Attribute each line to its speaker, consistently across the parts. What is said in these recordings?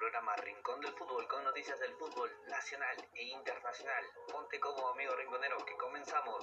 Speaker 1: programa Rincón del Fútbol con noticias del fútbol nacional e internacional. Ponte como amigo rinconero que comenzamos.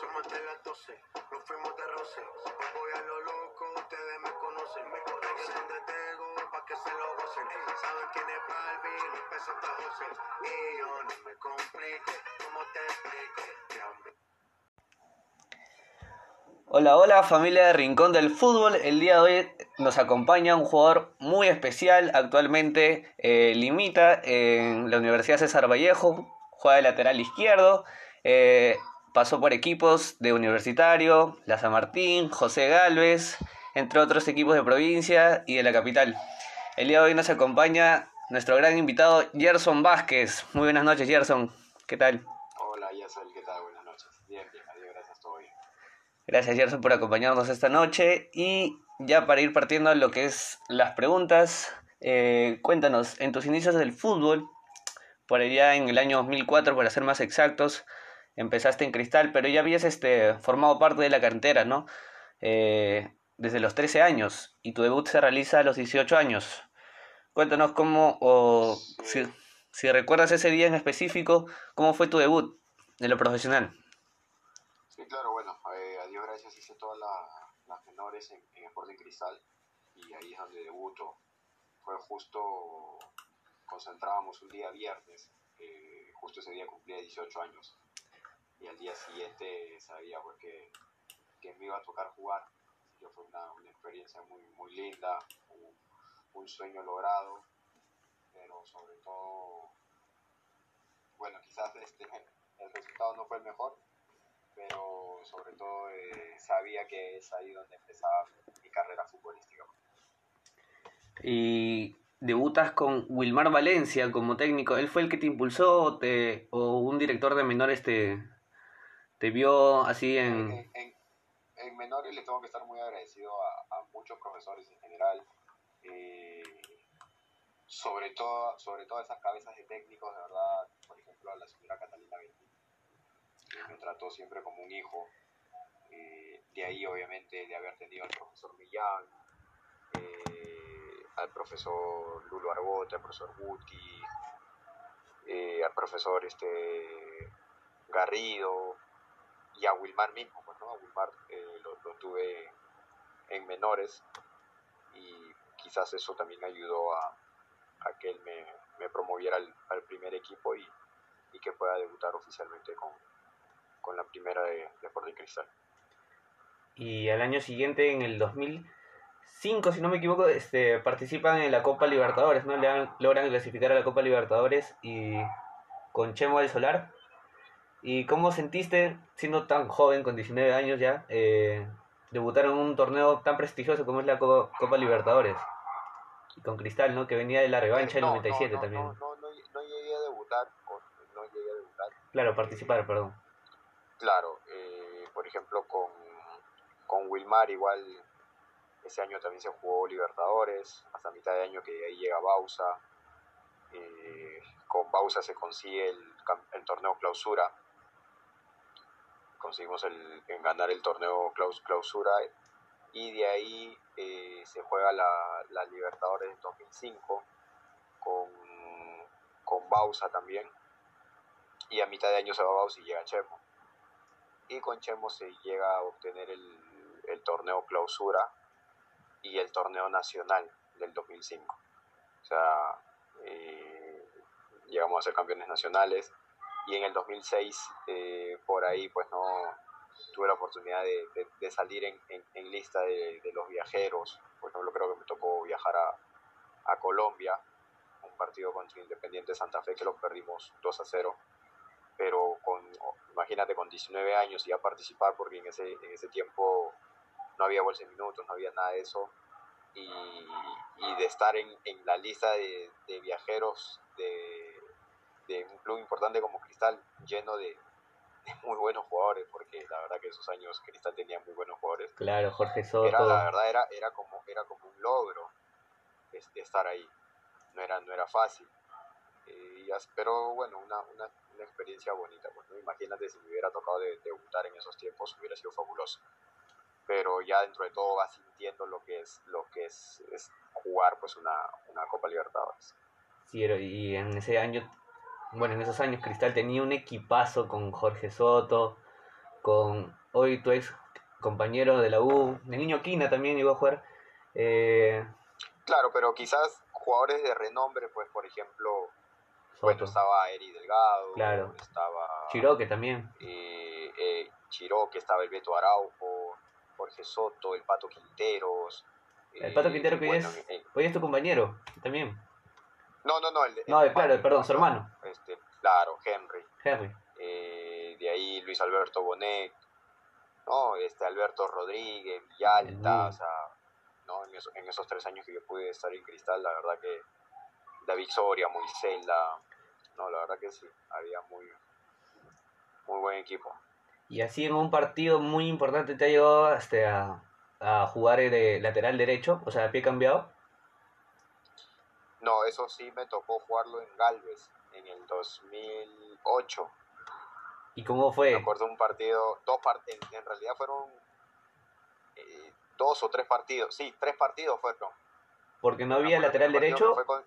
Speaker 2: Somos de las 12, nos fuimos de roce. Hoy voy a lo loco, ustedes me conocen. Me conocen donde tengo, pa' que se lo gocen. Saben quién es los pesos está José. Y yo no me complique, ¿cómo te explico?
Speaker 1: Hola, hola familia de Rincón del Fútbol. El día de hoy nos acompaña un jugador muy especial. Actualmente eh, limita en la Universidad César Vallejo, juega de lateral izquierdo. eh, pasó por equipos de Universitario, La San Martín, José Galvez, entre otros equipos de provincia y de la capital. El día de hoy nos acompaña nuestro gran invitado Gerson Vázquez. Muy buenas noches, Gerson. ¿Qué tal?
Speaker 3: Hola, Yasel, ¿qué tal? Buenas noches. Bien, bien, adiós, gracias, todo bien.
Speaker 1: Gracias Gerson por acompañarnos esta noche y ya para ir partiendo a lo que es las preguntas, eh, cuéntanos, en tus inicios del fútbol, por allá en el año 2004 para ser más exactos, empezaste en Cristal, pero ya habías este, formado parte de la cantera, ¿no? Eh, desde los 13 años y tu debut se realiza a los 18 años. Cuéntanos cómo, o si, si recuerdas ese día en específico, cómo fue tu debut en lo profesional.
Speaker 3: Sí, claro, bueno, eh, a Dios gracias hice todas la- las menores en, en Sporting Cristal y ahí es donde debuto. Fue justo, concentrábamos un día viernes, eh, justo ese día cumplía 18 años y al día siguiente sabía pues, que, que me iba a tocar jugar. Así que fue una, una experiencia muy, muy linda, un, un sueño logrado, pero sobre todo, bueno, quizás este, el resultado no fue el mejor, pero sobre todo eh, sabía que es ahí donde empezaba mi carrera futbolística.
Speaker 1: y debutas con Wilmar Valencia como técnico. ¿Él fue el que te impulsó o, te, o un director de menores te, te vio así en...
Speaker 3: En, en- en menores le tengo que estar muy agradecido a, a muchos profesores en general, eh, sobre todo sobre todo esas cabezas de técnicos, de verdad, por ejemplo a la señora Catalina Benítez, me trató siempre como un hijo, eh, de ahí obviamente de haber tenido al profesor Millán, eh, al profesor Lulo Argote, al profesor Guti, eh, al profesor este Garrido y a Wilmar mismo, pues, ¿no? A Wilmar lo, tuve en menores y quizás eso también ayudó a, que él me, promoviera al, al primer equipo y, y que pueda debutar oficialmente con, con la primera de, Sporting Cristal.
Speaker 1: Y al año siguiente, en el 2005, si no me equivoco, este, participan en la Copa Libertadores, ¿no? Le dan- logran clasificar a la Copa Libertadores y con Chemo del Solar. ¿Y cómo sentiste, siendo tan joven, con 19 años ya, eh, debutar en un torneo tan prestigioso como es la Co- Copa Libertadores? Y con Cristal, ¿no? Que venía de la revancha del
Speaker 3: No,
Speaker 1: 97
Speaker 3: no, no,
Speaker 1: también.
Speaker 3: No, no, no, no llegué a debutar, con- no llegué a debutar.
Speaker 1: Claro, participar, perdón.
Speaker 3: Claro, eh, por ejemplo, con, con Wilmar igual ese año también se jugó Libertadores, hasta mitad de año que ahí llega Bausa. eh, con Bausa se consigue el, el torneo clausura. Conseguimos el, en ganar el torneo claus- clausura y de ahí eh, se juega la, la Libertadores en 2005 con, con Bausa también. Y a mitad de año se va Bausa y llega Chemo y con Chemo se llega a obtener el, el torneo clausura y el torneo nacional del 2005. O sea, eh, llegamos a ser campeones nacionales y en el 2006 eh, por ahí pues no tuve la oportunidad de, de- de salir en, en- en lista de, de los viajeros. Por ejemplo, creo que me tocó viajar a, a Colombia, un partido contra Independiente Santa Fe que lo perdimos 2 a 0 pero con, imagínate con 19 años y ya participar porque en ese, en ese tiempo no había bolsa de minutos, no había nada de eso. Y, y de estar en, en la lista de, de viajeros de, de un club importante como Cristal lleno de, de muy buenos jugadores porque la verdad que esos años Cristal tenía muy buenos jugadores.
Speaker 1: Claro, Jorge
Speaker 3: era
Speaker 1: Soto.
Speaker 3: la verdad era, era como era como un logro este, estar ahí. No era no era fácil. Eh, pero bueno una, una, una experiencia bonita pues, ¿no? imagínate si me hubiera tocado de- debutar en esos tiempos hubiera sido fabuloso pero ya dentro de todo vas sintiendo lo que es lo que es, es jugar pues una, una Copa Libertadores
Speaker 1: Sí, y en ese año, bueno, en esos años Cristal tenía un equipazo con Jorge Soto, con hoy tu ex compañero de la U, el niño Quina también llegó a jugar. Eh,
Speaker 3: Claro, pero quizás jugadores de renombre, pues por ejemplo,
Speaker 1: Soto,
Speaker 3: estaba Eri Delgado,
Speaker 1: Claro.
Speaker 3: estaba
Speaker 1: Chiroque también.
Speaker 3: eh, eh, Chiroque, estaba el Beto Araujo, Jorge Soto, el Pato Quinteros.
Speaker 1: El Pato
Speaker 3: eh,
Speaker 1: Quintero que
Speaker 3: bueno,
Speaker 1: es, hoy es tu compañero también.
Speaker 3: no, no, no, el,
Speaker 1: No,
Speaker 3: el
Speaker 1: claro, perdón, su hermano,
Speaker 3: Este, claro, Henry.
Speaker 1: Henry.
Speaker 3: eh, de ahí Luis Alberto Bonet, ¿no? Este Alberto Rodríguez, Villalta, o sea, ¿no? En, esos, en esos tres años que yo pude estar en Cristal, la verdad que David Soria, Moisela, no, la verdad que sí, había muy, muy buen equipo.
Speaker 1: Y así en un partido muy importante te ha llevado este, a, a jugar de lateral derecho, o sea, a pie cambiado.
Speaker 3: No, eso sí me tocó jugarlo en Galvez en el 2008.
Speaker 1: ¿Y cómo
Speaker 3: Me
Speaker 1: fue?
Speaker 3: acuerdo un partido, dos partidos, en, en realidad fueron eh, dos o tres partidos, sí, tres partidos fueron.
Speaker 1: ¿Porque no
Speaker 3: Me
Speaker 1: había lateral derecho?
Speaker 3: fue con-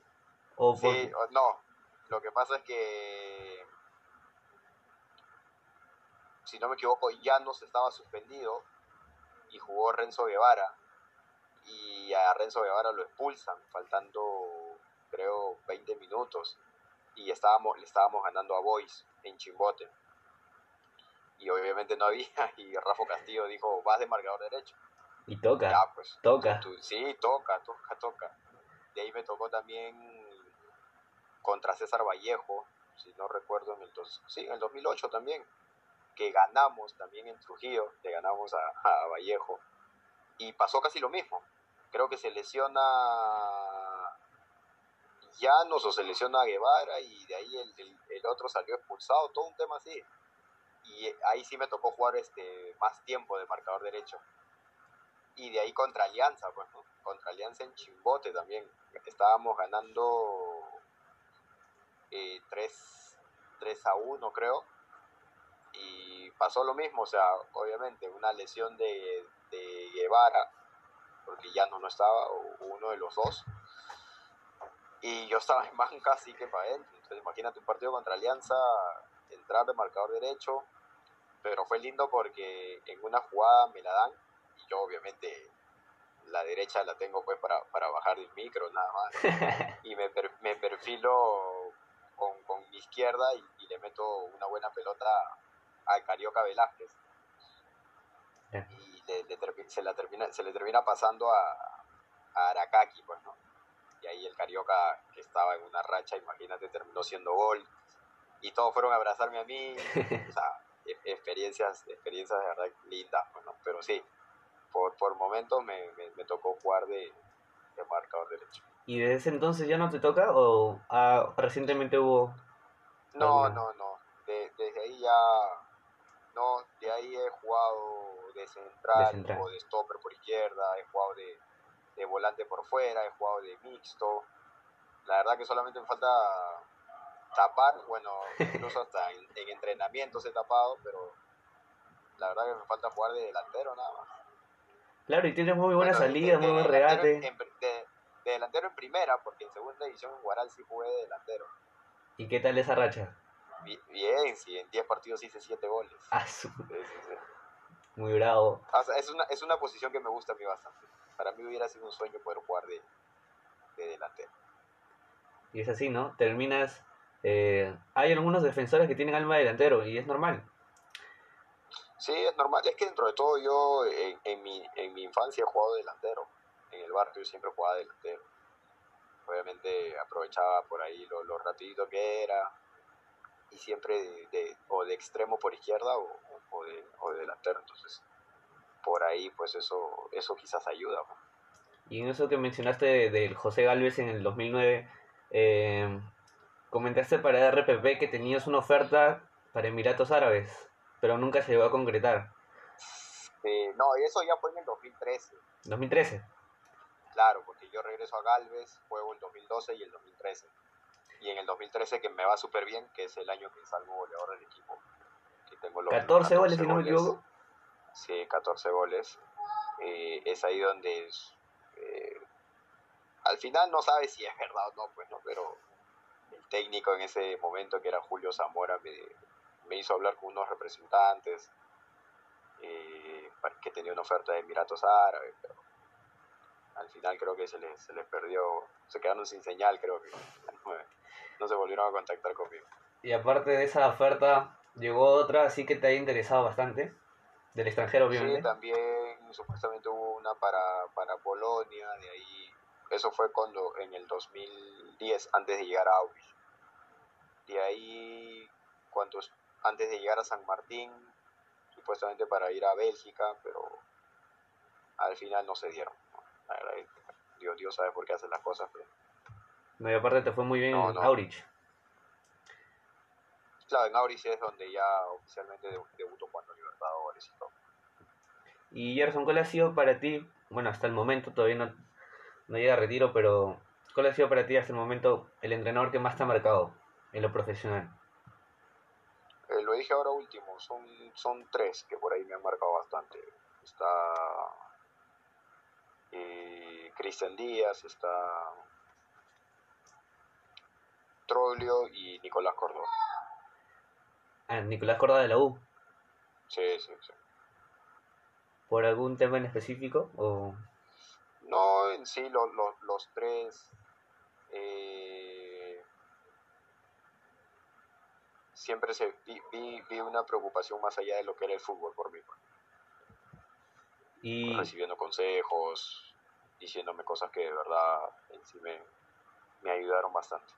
Speaker 1: ¿O por-
Speaker 3: Sí, no. Lo que pasa es que, si no me equivoco, Llanos estaba suspendido y jugó Renzo Guevara. Y a Renzo Guevara lo expulsan, faltando, creo, 20 minutos. Y estábamos, le estábamos ganando a Boys en Chimbote. Y obviamente no había. Y Rafa Castillo dijo, vas de marcador derecho.
Speaker 1: Y toca,
Speaker 3: Ya, pues.
Speaker 1: toca.
Speaker 3: Tú- sí, toca, toca, toca. De ahí me tocó también contra César Vallejo, si no recuerdo, en el, dos, sí, en el 2008 también, que ganamos también en Trujillo, le ganamos a, Vallejo. Y pasó casi lo mismo. Creo que se lesiona Llanos o se lesiona Guevara y de ahí el, otro salió expulsado, todo un tema así. Y ahí sí me tocó jugar este más tiempo de marcador derecho y de ahí contra Alianza, pues. Contra Alianza en Chimbote también. Estábamos ganando eh, 3, 3 a 1, creo. Y pasó lo mismo, o sea, obviamente, una lesión de, de Guevara, porque ya no, no estaba, o uno de los dos. Y yo estaba en banca, así que para adentro. Entonces, imagínate un partido contra Alianza, entrar de marcador derecho. Pero fue lindo porque en una jugada me la dan y yo obviamente la derecha la tengo pues para, para bajar del micro nada más y me, per- me perfilo izquierda y, y le meto una buena pelota al Carioca Velázquez. Y le, se, la termina, se le termina pasando a, a Arakaki pues no y ahí el Carioca que estaba en una racha imagínate terminó siendo gol. Y todos fueron a abrazarme a mí. O sea, e- experiencias, experiencias de verdad lindas, pues, ¿no? pero sí, por, por momentos me, me, me tocó jugar de, de marcador derecho.
Speaker 1: ¿Y desde ese entonces ya no te toca o ah, recientemente hubo...
Speaker 3: No,
Speaker 1: Alguna.
Speaker 3: no, no, de- desde ahí ya, no, de ahí he jugado de central,
Speaker 1: De central.
Speaker 3: o de stopper por izquierda, he jugado de, de volante por fuera, he jugado de mixto, la verdad que solamente me falta tapar, bueno, incluso hasta en, en entrenamientos he tapado, pero la verdad que me falta jugar de delantero nada más.
Speaker 1: Claro, y tienes muy buena
Speaker 3: Bueno,
Speaker 1: salida,
Speaker 3: de
Speaker 1: muy buen regate.
Speaker 3: en- en- de, de delantero en primera, porque en segunda división en Guaral sí jugué de delantero.
Speaker 1: ¿Y qué tal esa racha?
Speaker 3: Bi- Bien, sí, en 10 partidos hice 7 goles.
Speaker 1: Ah, su-
Speaker 3: Sí, sí, sí.
Speaker 1: muy bravo.
Speaker 3: O sea, es, una, es una posición que me gusta a mí bastante. Para mí hubiera sido un sueño poder jugar de, de delantero.
Speaker 1: Y es así, ¿no? Terminas... eh, hay algunos defensores que tienen alma de delantero y es normal.
Speaker 3: Sí, es normal. Es que dentro de todo yo en, en mi, en mi infancia he jugado de delantero. En el barrio siempre jugaba de delantero. Obviamente aprovechaba por ahí lo, lo rapidito que era. Y siempre de, de- o de extremo por izquierda o, o de, o de delantero. Entonces, por ahí pues eso, eso quizás ayuda.
Speaker 1: Y en eso que mencionaste de- del José Galvez en el 2009, eh, comentaste para RPP que tenías una oferta para Emiratos Árabes, pero nunca se llegó a concretar.
Speaker 3: Eh, no, eso ya fue en el 2013.
Speaker 1: 2013.
Speaker 3: Claro, porque yo regreso a Galvez, juego el 2012 y el 2013. Y en el 2013 que me va súper bien, que es el año que salgo goleador del equipo. Que tengo los
Speaker 1: 14 goles, si no me equivoco.
Speaker 3: Sí, 14 goles. Eh, es ahí donde es, eh, al final no sabes si es verdad o no, pues no, pero técnico en ese momento, que era Julio Zamora, me, me hizo hablar con unos representantes eh, que tenía una oferta de Emiratos Árabes, pero al final creo que se les, se les perdió, se quedaron sin señal, creo que no se volvieron a contactar conmigo.
Speaker 1: Y aparte de esa oferta, llegó otra, así que te ha interesado bastante, del extranjero, obviamente.
Speaker 3: Sí, también supuestamente hubo una para, para Polonia, de ahí, eso fue cuando en el 2010, antes de llegar a Auschwitz. De ahí, cuando, antes de llegar a San Martín, supuestamente para ir a Bélgica, pero al final no se dieron. Dios, Dios sabe por qué hacen las cosas, pero...
Speaker 1: No, y aparte te fue muy bien
Speaker 3: No,
Speaker 1: en
Speaker 3: no.
Speaker 1: Aurich.
Speaker 3: Claro, en Auris es donde ya oficialmente debu- debutó cuando Libertadores y todo.
Speaker 1: Y Gerson, ¿cuál ha sido para ti, bueno, hasta el momento todavía no, no llega a retiro, pero ¿cuál ha sido para ti hasta el momento el entrenador que más te ha marcado en lo profesional?
Speaker 3: Eh, lo dije ahora último, son, son tres que por ahí me han marcado bastante. Está eh, Cristian Díaz, está Troglio y Nicolás Córdoba.
Speaker 1: Ah, Nicolás Corda de la U,
Speaker 3: Sí, sí, sí.
Speaker 1: ¿por algún tema en específico? O...
Speaker 3: No, en sí, lo- lo- los tres eh, siempre se, vi, vi, vi una preocupación más allá de lo que era el fútbol por mí.
Speaker 1: Y,
Speaker 3: recibiendo consejos, diciéndome cosas que de verdad en sí me, me ayudaron bastante.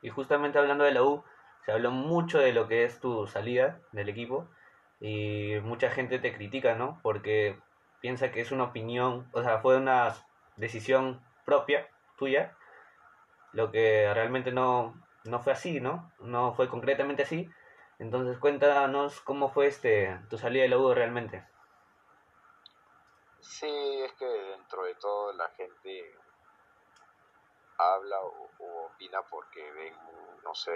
Speaker 1: y justamente hablando de la U, se habló mucho de lo que es tu salida del equipo y mucha gente te critica, ¿no? Porque piensa que es una opinión, o sea, fue una decisión propia, tuya, lo que realmente no, no fue así, ¿no? No fue concretamente así. Entonces cuéntanos cómo fue este tu salida de la U realmente.
Speaker 3: Sí, es que dentro de todo la gente habla o, o opina porque ven, no sé,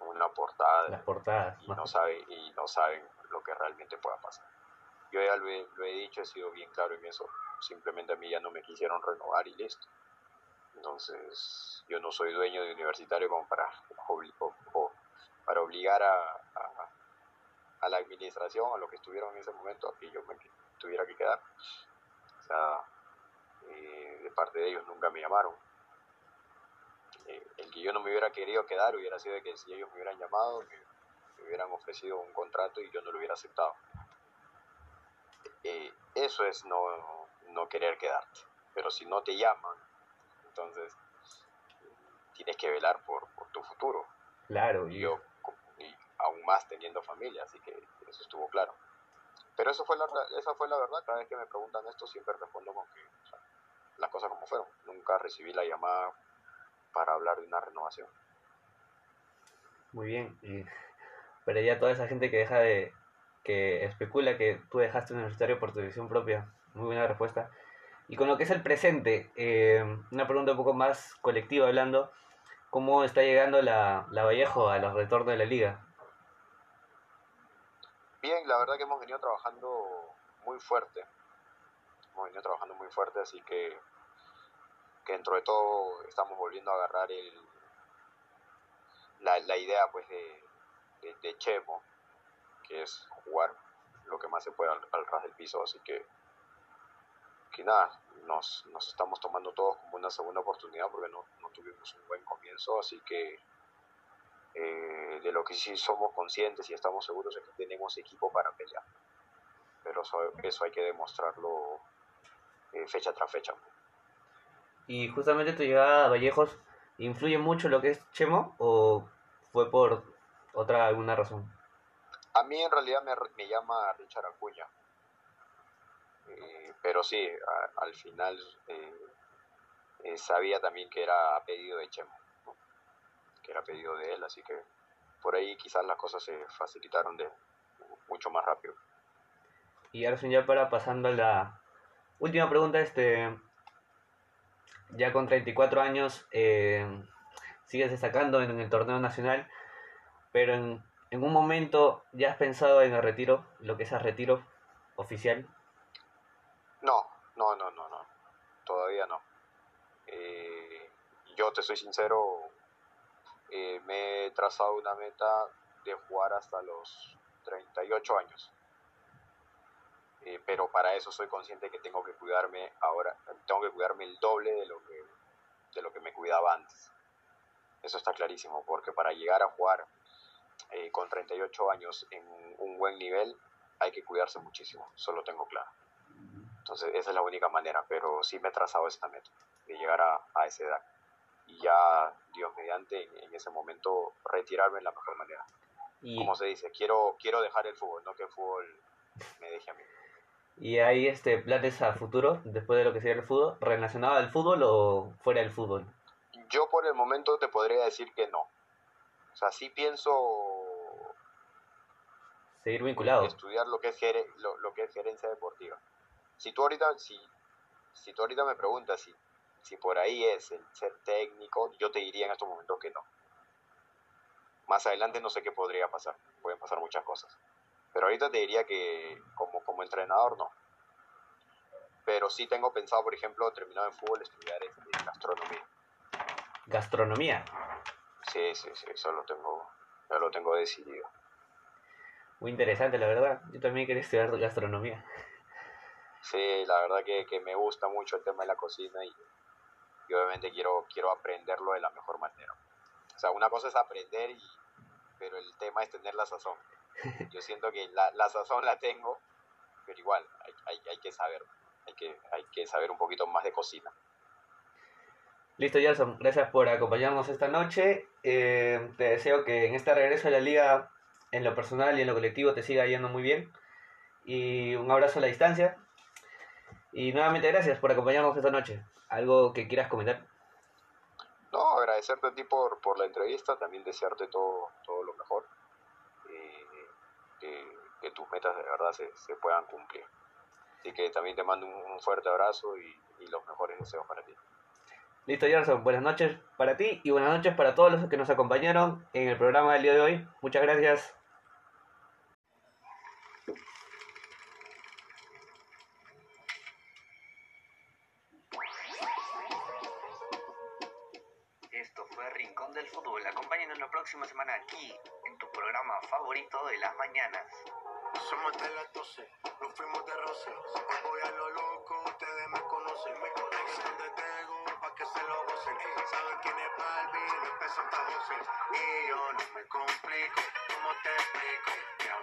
Speaker 3: una portada
Speaker 1: Las portadas.
Speaker 3: y no saben y no saben lo que realmente pueda pasar. Yo ya lo he, lo he dicho, he sido bien claro en eso. Simplemente a mí ya no me quisieron renovar y listo. Entonces, yo no soy dueño de universitario como para, o- o para obligar a, a- a la administración, a los que estuvieron en ese momento, a que yo me tuviera que quedar. Eh, de parte de ellos nunca me llamaron. Eh, el que yo no me hubiera querido quedar hubiera sido de que si ellos me hubieran llamado, me, me hubieran ofrecido un contrato y yo no lo hubiera aceptado. Eh, eso es no, no querer quedarte. Pero si no te llaman, entonces tienes que velar por, por tu futuro.
Speaker 1: Claro,
Speaker 3: y yo, y aún más teniendo familia, así que eso estuvo claro. Pero eso fue la, esa fue la verdad. Cada vez que me preguntan esto, siempre respondo con que o sea, las cosas como fueron. Nunca recibí la llamada para hablar de una renovación.
Speaker 1: Muy bien. Pero ya toda esa gente que deja de. que especula que tú dejaste un universitario por tu decisión propia. Muy buena respuesta. Y con lo que es el presente, eh, una pregunta un poco más colectiva hablando. ¿Cómo está llegando la, la Vallejo a los retornos de la liga?
Speaker 3: Bien, la verdad que hemos venido trabajando muy fuerte. Hemos venido trabajando muy fuerte, así que, que dentro de todo estamos volviendo a agarrar el, la, la idea pues de, de, Chemo, que es jugar lo que más se pueda al, al ras del piso, así que, que nada, nos, nos estamos tomando todos como una segunda oportunidad porque no, no tuvimos un buen comienzo, así que eh, de lo que sí somos conscientes y estamos seguros es que tenemos equipo para pelear. Pero eso, eso hay que demostrarlo eh, fecha tras fecha.
Speaker 1: Y justamente tu llegada a Vallejos, ¿influye mucho lo que es Chemo o fue por otra alguna razón?
Speaker 3: A mí en realidad me, me llama Richard Acuña. Eh, pero sí, a- al final eh, eh, sabía también que era a pedido de Chemo, ¿no? que era a pedido de él, así que por ahí quizás las cosas se facilitaron de mucho más rápido.
Speaker 1: Y Arson, ya para pasando a la última pregunta, este, ya con 34 años, eh, sigues destacando en, el torneo nacional, pero en, en un momento ya has pensado en el retiro, lo que es el retiro oficial.
Speaker 3: No, no, no, no, no. Todavía no. Eh, yo te soy sincero, eh, me he trazado una meta de jugar hasta los 38 años. Eh, pero para eso soy consciente que tengo que cuidarme ahora, tengo que cuidarme el doble de lo que, de lo que me cuidaba antes. Eso está clarísimo, porque para llegar a jugar eh, con 38 años en un buen nivel hay que cuidarse muchísimo, eso lo tengo claro. Entonces esa es la única manera, pero sí me he trazado esta meta, de llegar a, a esa edad. Y ya, Dios mediante, en, en ese momento retirarme en la mejor manera.
Speaker 1: Y,
Speaker 3: Como se dice, quiero, quiero dejar el fútbol, no que el fútbol me deje a mí.
Speaker 1: y hay este planes a futuro, después de lo que sea el fútbol, relacionado al fútbol o fuera del fútbol.
Speaker 3: Yo por el momento te podría decir que no. O sea, sí pienso
Speaker 1: Seguir vinculado.
Speaker 3: estudiar lo que es lo, lo que es gerencia deportiva. Si tú ahorita, si, si tú ahorita me preguntas si, si por ahí es el ser técnico, yo te diría en estos momentos que no. Más adelante no sé qué podría pasar, pueden pasar muchas cosas. Pero ahorita te diría que como, como entrenador no. Pero sí tengo pensado, por ejemplo, terminado en fútbol, estudiar este, gastronomía.
Speaker 1: Gastronomía.
Speaker 3: Sí, sí, sí, eso lo tengo, ya lo tengo decidido.
Speaker 1: Muy interesante, la verdad. Yo también quería estudiar gastronomía.
Speaker 3: Sí, la verdad que, que me gusta mucho el tema de la cocina y, y obviamente quiero, quiero aprenderlo de la mejor manera. O sea, una cosa es aprender, y, pero el tema es tener la sazón. Yo siento que la, la sazón la tengo, pero igual hay, hay, hay que saber, hay que, hay que saber un poquito más de cocina.
Speaker 1: Listo, Gerson. Gracias por acompañarnos esta noche. Eh, te deseo que en este regreso a la liga, en lo personal y en lo colectivo, te siga yendo muy bien. Y un abrazo a la distancia. Y nuevamente gracias por acompañarnos esta noche. ¿Algo que quieras comentar?
Speaker 3: No, agradecerte a ti por, por la entrevista, también desearte todo, todo lo mejor, eh, que, que tus metas de verdad se, se puedan cumplir. Así que también te mando un, un fuerte abrazo y, y los mejores deseos para ti.
Speaker 1: Listo, Gerson. Buenas noches para ti y buenas noches para todos los que nos acompañaron en el programa del día de hoy. Muchas gracias. Fútbol. Acompáñanos la próxima semana aquí en tu programa favorito de las mañanas.
Speaker 2: Somos de las 12, nos fuimos de roce. Voy a lo loco, ustedes me conocen. Me conocen donde tengo, pa' que se lo gocen. Saben quién es Balvin, empezó Santa José. Y yo no me complico, ¿cómo te explico?